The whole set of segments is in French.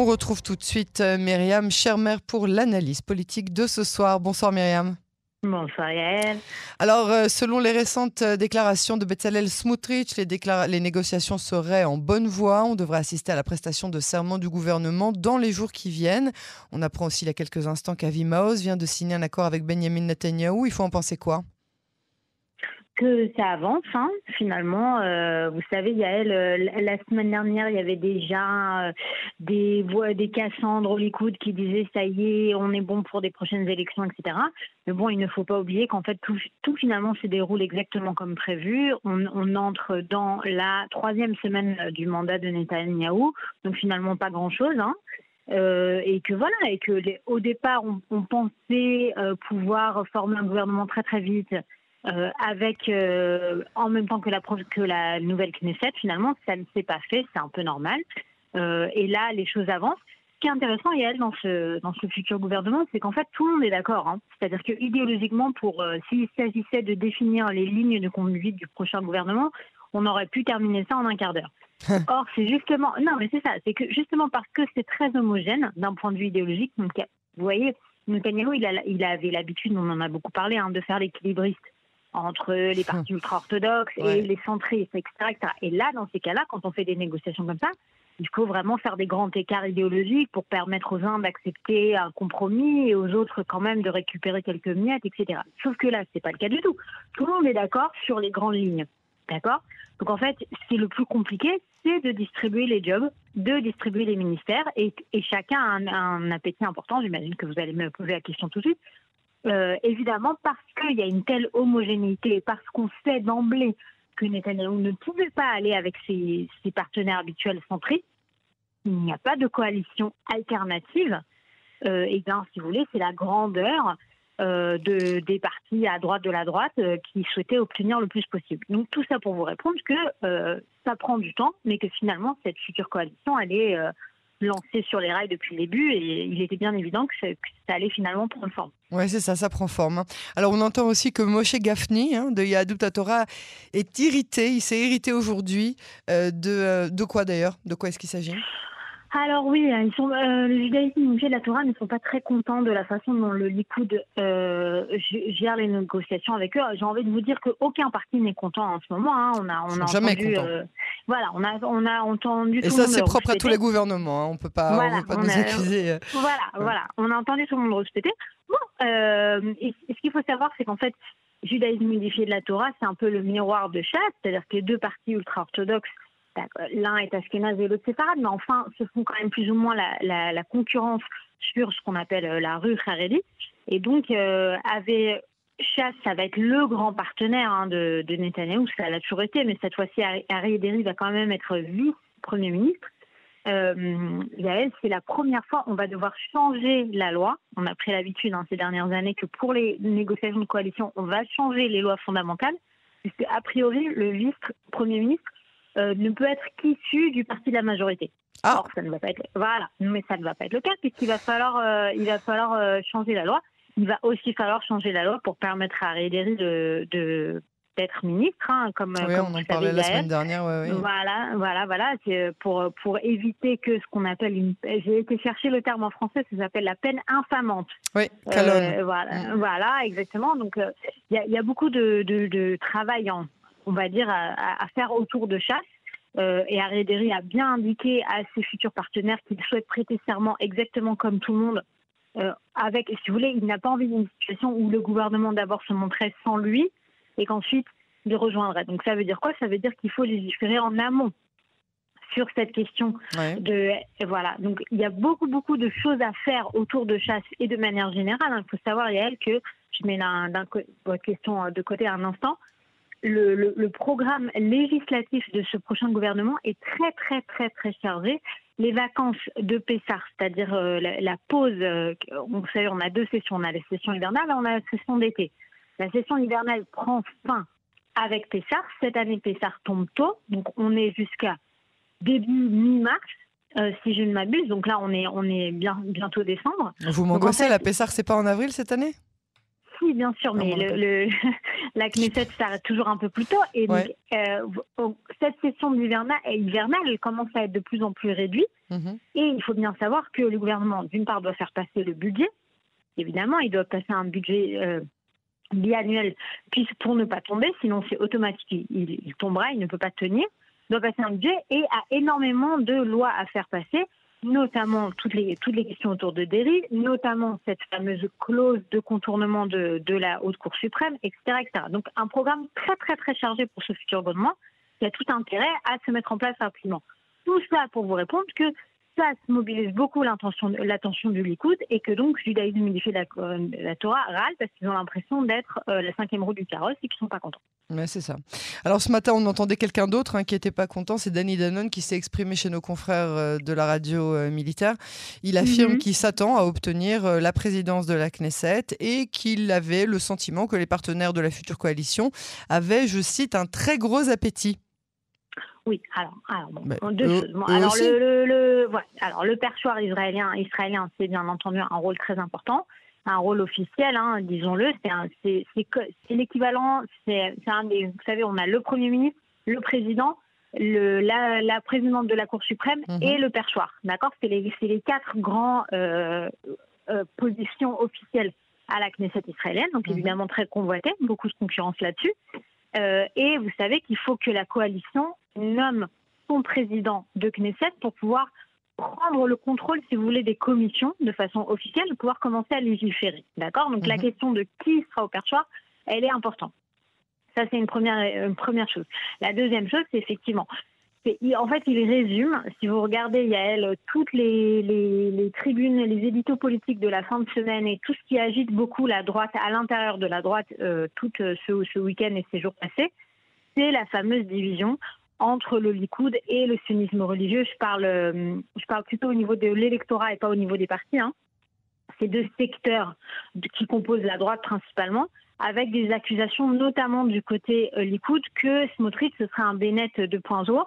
On retrouve tout de suite euh, Myriam Schermer pour l'analyse politique de ce soir. Bonsoir Myriam. Bonsoir Yael. Alors, euh, selon les récentes euh, déclarations de Bezalel Smotrich, les, les, négociations seraient en bonne voie. On devrait assister à la prestation de serment du gouvernement dans les jours qui viennent. On apprend aussi il y a quelques instants qu'Avi Maoz vient de signer un accord avec Benjamin Netanyahu. Il faut en penser quoi? Que ça avance. Hein, finalement, euh, vous savez, Yael, euh, la semaine dernière, il y avait déjà euh, des voix, des Cassandres Likoud qui disaient ça y est, on est bon pour des prochaines élections, etc. Mais bon, il ne faut pas oublier qu'en fait, tout, finalement se déroule exactement comme prévu. On, entre dans la troisième semaine du mandat de Netanyahou, donc finalement pas grand-chose. Hein. Euh, et que voilà, et que au départ, on, pensait euh, pouvoir former un gouvernement très très vite euh, avec euh, en même temps que la, que la nouvelle Knesset, finalement, ça ne s'est pas fait, c'est un peu normal. Euh, et là, les choses avancent. Ce qui est intéressant, Yael, dans ce, dans ce futur gouvernement, c'est qu'en fait, tout le monde est d'accord. Hein. C'est-à-dire que idéologiquement, pour s'il s'agissait de définir les lignes de conduite du prochain gouvernement, on aurait pu terminer ça en un quart d'heure. Or, c'est justement, non, mais c'est ça, c'est que justement parce que c'est très homogène d'un point de vue idéologique. Donc, vous voyez, Netanyahu, il, a, il avait l'habitude, on en a beaucoup parlé, hein, de faire l'équilibriste entre les partis ultra-orthodoxes et les centristes, etc., Et là, dans ces cas-là, quand on fait des négociations comme ça, il faut vraiment faire des grands écarts idéologiques pour permettre aux uns d'accepter un compromis et aux autres quand même de récupérer quelques miettes, etc. Sauf que là, c'est pas le cas du tout. Tout le monde est d'accord sur les grandes lignes. D'accord? Donc en fait, ce qui est le plus compliqué, c'est de distribuer les jobs, de distribuer les ministères, et, chacun a un, un appétit important. J'imagine que vous allez me poser la question tout de suite. Euh, évidemment, parce qu'il y a une telle homogénéité, parce qu'on sait d'emblée que Netanyahu ne pouvait pas aller avec ses, partenaires habituels centristes, il n'y a pas de coalition alternative. Euh, et bien, si vous voulez, c'est la grandeur euh, de, des partis à droite de la droite qui souhaitaient obtenir le plus possible. Donc tout ça pour vous répondre que ça prend du temps, mais que finalement cette future coalition, elle est lancé sur les rails depuis le début et il était bien évident que, ça allait finalement prendre forme. Oui, c'est ça, ça prend forme. Hein. Alors on entend aussi que Moshe Gafni hein, de Yahadut Torah est irrité, il s'est irrité aujourd'hui euh, de, euh, de quoi d'ailleurs? De quoi est-ce qu'il s'agit? Alors oui, hein, ils sont, euh, le judaïsme et la Torah ne sont pas très contents de la façon dont le Likoud euh, gère les négociations avec eux. J'ai envie de vous dire qu'aucun parti n'est content en ce moment. Hein. On a, on a entendu, euh, voilà, on a, on a entendu. Et ça, c'est propre à tous les gouvernements. Hein. On peut pas, on peut pas nous accuser. Voilà, voilà, on a entendu tout le monde respecter. Bon, et, ce qu'il faut savoir, c'est qu'en fait, judaïsme modifié de la Torah, c'est un peu le miroir de chasse, c'est-à-dire que les deux partis ultra-orthodoxes l'un est Ashkenaz et l'autre séfarade, mais enfin, ce sont quand même plus ou moins la, concurrence sur ce qu'on appelle euh, la rue Haredi. Et donc, euh, avait Chasse, ça va être le grand partenaire hein, de, de Netanyahou, ça l'a toujours été, mais cette fois-ci, Harry Ederi va quand même être vice-premier ministre. Euh, c'est la première fois on va devoir changer la loi. On a pris l'habitude hein, ces dernières années que pour les négociations de coalition, on va changer les lois fondamentales, puisque a priori, le vice-premier ministre euh, ne peut être qu'issu du parti de la majorité. Ah. Or, ça ne va pas être voilà, mais ça ne va pas être le cas puisqu'il va falloir, euh, il va falloir euh, changer la loi. Il va aussi falloir changer la loi pour permettre à Rédéry de, de d'être ministre, hein, comme, oui, comme on en parlait la semaine dernière. Ouais, Voilà, voilà, voilà, c'est pour pour éviter que ce qu'on appelle une, j'ai été chercher le terme en français, ça s'appelle la peine infamante. Oui, calonne. voilà, mm. voilà, exactement. Donc il y, y, a beaucoup de, de, de travail en, on va dire, à, faire autour de chasse. Euh, et Arédéry a bien indiqué à ses futurs partenaires qu'il souhaite prêter serment exactement comme tout le monde. Euh, avec, si vous voulez, il n'a pas envie d'une situation où le gouvernement d'abord se montrait sans lui et qu'ensuite il rejoindrait. Donc ça veut dire quoi? Ça veut dire qu'il faut légiférer en amont sur cette question de voilà. Donc il y a beaucoup beaucoup de choses à faire autour de chasse et de manière générale. Il faut savoir Yael que je mets votre question de côté un instant le, programme législatif de ce prochain gouvernement est très très très très chargé. Les vacances de Pessar, c'est-à-dire euh, la, pause, euh, vous savez, on a deux sessions, on a la session hivernale et on a la session d'été. La session hivernale prend fin avec Pessar. Cette année, Pessar tombe tôt, donc on est jusqu'à début mi-mars. Euh, si je ne m'abuse, donc là on est on est bien bientôt décembre. Vous m'angoissez, la Pessar c'est pas en avril cette année? Si, bien sûr, mais le, la Knesset s'arrête toujours un peu plus tôt. Et donc, euh, cette session hivernale, elle commence à être de plus en plus réduite. Mhm. Et il faut bien savoir que le gouvernement, d'une part, doit faire passer le budget. Évidemment, il doit passer un budget euh, biannuel pour ne pas tomber, sinon c'est automatique, il, il, tombera, il ne peut pas tenir. Il doit passer un budget et a énormément de lois à faire passer notamment toutes les, toutes les questions autour de dérive, notamment cette fameuse clause de contournement de, de la Haute Cour suprême, etc., etc. Donc un programme très très très chargé pour ce futur gouvernement qui a tout intérêt à se mettre en place rapidement. Tout ça pour vous répondre que ça mobilise beaucoup l'attention du Likoud et que donc judaïsme unifié de la, la Torah râle parce qu'ils ont l'impression d'être euh, la cinquième roue du carrosse et qu'ils ne sont pas contents. Mais c'est ça. Alors ce matin, on entendait quelqu'un d'autre hein, qui n'était pas content, c'est Danny Danone qui s'est exprimé chez nos confrères euh, de la radio euh, militaire. Il affirme mhm. qu'il s'attend à obtenir la présidence de la Knesset et qu'il avait le sentiment que les partenaires de la future coalition avaient, je cite, un très gros appétit oui, alors, alors, deux choses. alors, le, le, alors, le perchoir israélien, israélien c'est bien entendu un rôle très important, un rôle officiel, hein, disons-le. C'est l'équivalent, c'est un des. Vous savez, on a le Premier ministre, le président, le, la, présidente de la Cour suprême mhm. et le perchoir. D'accord? C'est les, les, quatre grands euh, euh, positions officielles à la Knesset israélienne, donc mhm. évidemment très convoitées, beaucoup de concurrence là-dessus. Euh, et vous savez qu'il faut que la coalition nomme son président de Knesset pour pouvoir prendre le contrôle, si vous voulez, des commissions de façon officielle, pouvoir commencer à légiférer. D'accord? Donc la mhm. question de qui sera au perchoir, elle est importante. Ça, c'est une première, une première chose. La deuxième chose, c'est effectivement, en fait, il résume, si vous regardez, il y a elle, toutes les, les, tribunes, les éditos politiques de la fin de semaine et tout ce qui agite beaucoup la droite à l'intérieur de la droite euh, tout euh, ce, week-end et ces jours passés, c'est la fameuse division entre le Likoud et le sionisme religieux. Je parle, je parle plutôt au niveau de l'électorat et pas au niveau des partis. Hein. Ces deux secteurs qui composent la droite principalement, avec des accusations notamment du côté euh, Likoud que Smotrich ce serait un Bennett 2.0,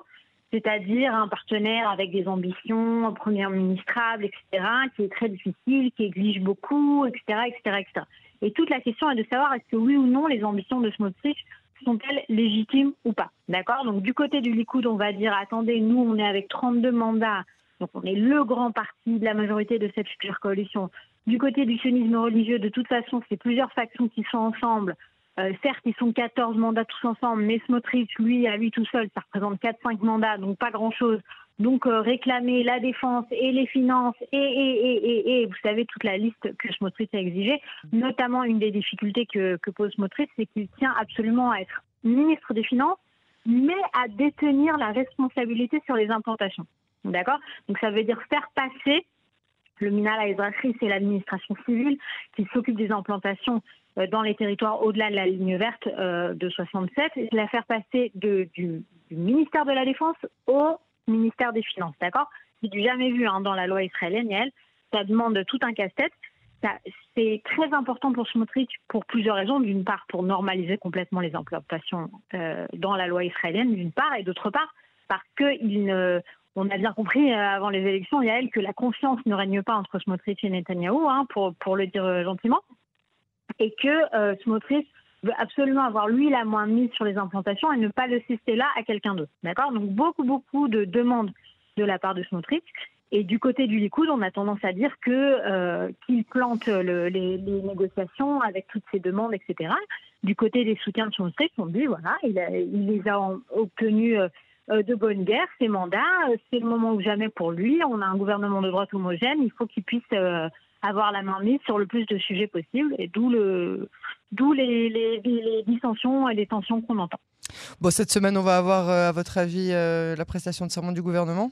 c'est-à-dire un partenaire avec des ambitions, un premier ministrable, etc., qui est très difficile, qui exige beaucoup, etc., etc., etc. Et toute la question est de savoir est-ce que oui ou non les ambitions de Smotrich sont-elles légitimes ou pas D'accord? Donc du côté du Likoud, on va dire attendez, nous on est avec 32 mandats, donc on est le grand parti de la majorité de cette future coalition. Du côté du sionisme religieux, de toute façon, c'est plusieurs factions qui sont ensemble. Euh, certes, ils sont 14 mandats tous ensemble, mais Smotrich, lui, à lui tout seul, ça représente 4-5 mandats, donc pas grand-chose. Donc euh, réclamer la défense et les finances et, et, et, et, vous savez toute la liste que Smotrich a exigée, notamment une des difficultés que, pose Smotrich, c'est qu'il tient absolument à être ministre des Finances, mais à détenir la responsabilité sur les implantations. D'accord? Donc ça veut dire faire passer le Minal à c'est l'administration civile qui s'occupe des implantations dans les territoires au-delà de la ligne verte euh, de 67, et la faire passer du, ministère de la Défense au ministère des Finances, d'accord? C'est du jamais vu hein, dans la loi israélienne, elle. Ça demande tout un casse-tête. C'est très important pour Smotrich pour plusieurs raisons. D'une part, pour normaliser complètement les implantations euh, dans la loi israélienne, d'une part, et d'autre part, parce qu'il ne, on a bien compris avant les élections, il y a elle, que la confiance ne règne pas entre Smotrich et Netanyahou, hein, pour le dire gentiment et que euh, Smotrich veut absolument avoir lui la main mise sur les implantations et ne pas le cester là à quelqu'un d'autre. D'accord? Donc beaucoup, beaucoup de demandes de la part de Smotrich. Et du côté du Likoud, on a tendance à dire que euh, qu'il plante les, négociations avec toutes ces demandes, etc. Du côté des soutiens de Smotrich, on dit voilà, il, les a obtenus euh, de bonne guerre, ces mandats. C'est le moment ou jamais pour lui. On a un gouvernement de droite homogène. Il faut qu'il puisse avoir la main mise sur le plus de sujets possible, et d'où le, les, les, dissensions et les tensions qu'on entend. Bon, cette semaine, on va avoir, euh, à votre avis, euh, la prestation de serment du gouvernement?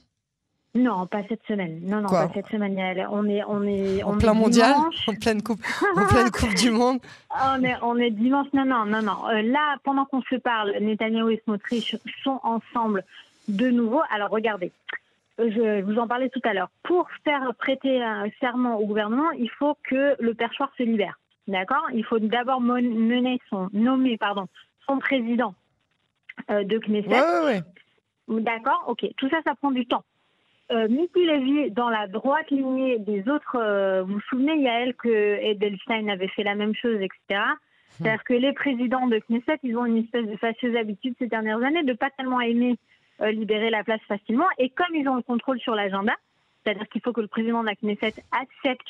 Non, pas cette semaine. Non, non, pas cette semaine. On est, on est, en plein mondial, en pleine coupe, en pleine coupe du monde. On est, on est dimanche. Non, non, non, non. Euh, là, pendant qu'on se parle, Netanyahu et Smotrich sont ensemble de nouveau. Alors, regardez je vous en parlais tout à l'heure. Pour faire prêter un serment au gouvernement, il faut que le perchoir se libère. D'accord? Il faut d'abord mener son, nommer pardon, son président euh, de Knesset. Ouais, ouais, D'accord? Ok. Tout ça, ça prend du temps. Euh, Miki Levy, dans la droite lignée des autres, euh, vous vous souvenez, Yael, que Edelstein avait fait la même chose, etc. Hmm. C'est-à-dire que les présidents de Knesset, ils ont une espèce de fâcheuse habitude ces dernières années de pas tellement aimer euh, libérer la place facilement. Et comme ils ont le contrôle sur l'agenda, c'est-à-dire qu'il faut que le président de la Knesset accepte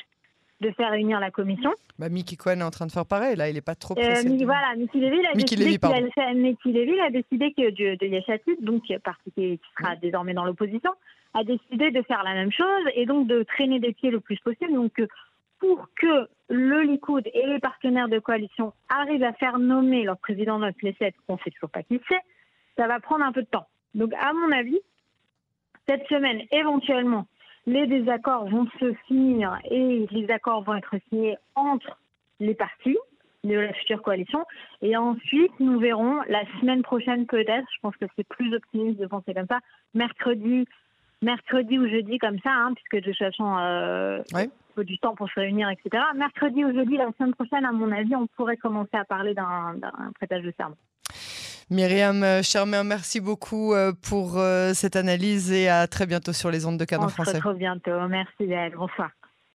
de faire réunir la commission. Bah, Mickey Cohen est en train de faire pareil, là, il n'est pas trop euh, pressé. Euh, Voilà, Mickey Levy, a décidé Levy, Levy a décidé que de, de donc parti qui sera désormais dans l'opposition, a décidé de faire la même chose et donc de traîner des pieds le plus possible. Donc, euh, pour que le Likoud et les partenaires de coalition arrivent à faire nommer leur président de notre Knesset, qu'on ne sait toujours pas qui c'est, ça va prendre un peu de temps. Donc, à mon avis, cette semaine, éventuellement, les désaccords vont se finir et les accords vont être signés entre les partis de la future coalition. Et ensuite, nous verrons la semaine prochaine peut-être, je pense que c'est plus optimiste de penser comme ça, mercredi, mercredi ou jeudi comme ça, hein, puisque de toute façon, euh, il faut du temps pour se réunir, etc. Mercredi ou jeudi, la semaine prochaine, à mon avis, on pourrait commencer à parler d'un prêtage de serment. Myriam Charmer, merci beaucoup euh, pour euh, cette analyse et à très bientôt sur les ondes de Canon Français. À très bientôt. Merci, Bonsoir.